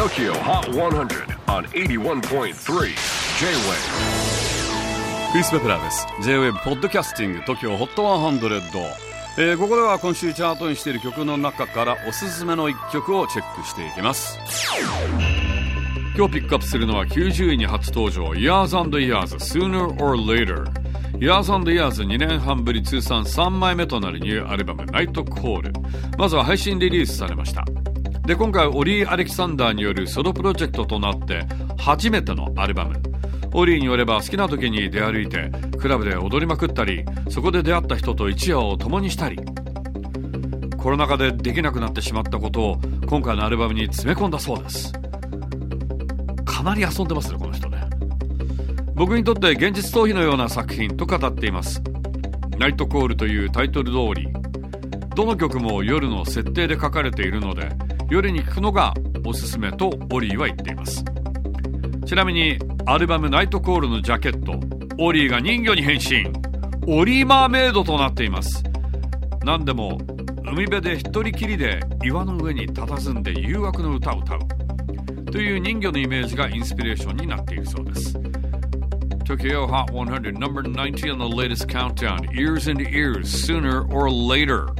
TOKYO HOT 100 on 81.3 J-WAVE クリス・ベプラーです。J-WAVE ポッドキャスティング TOKYO HOT 100、えー、ここでは今週チャートにしている曲の中からおすすめの一曲をチェックしていきます。今日ピックアップするのは90位に初登場 Years and Years Sooner or Later Years and Years2 年半ぶり通算3枚目となるニューアルバムナイトコールまずは配信リリースされました。で今回オリー・アレキサンダーによるソロプロジェクトとなって初めてのアルバム。オリーによれば好きな時に出歩いてクラブで踊りまくったりそこで出会った人と一夜を共にしたり。コロナ禍でできなくなってしまったことを今回のアルバムに詰め込んだそうです。かなり遊んでますねこの人ね。僕にとって現実逃避のような作品と語っています。ナイトコールというタイトル通りどの曲も夜の設定で書かれているので夜に聴くのがおすすめとオリーは言っています。ちなみにアルバム「ナイトコール」のジャケットオリーが人魚に変身。オリーマーメイドとなっています。何でも海辺で一人きりで岩の上に佇んで誘惑の歌を歌う。という人魚のイメージがインスピレーションになっているそうです。Tokyo Hot 100 number 90 on the latest countdown. Ears into Ears Sooner or Later.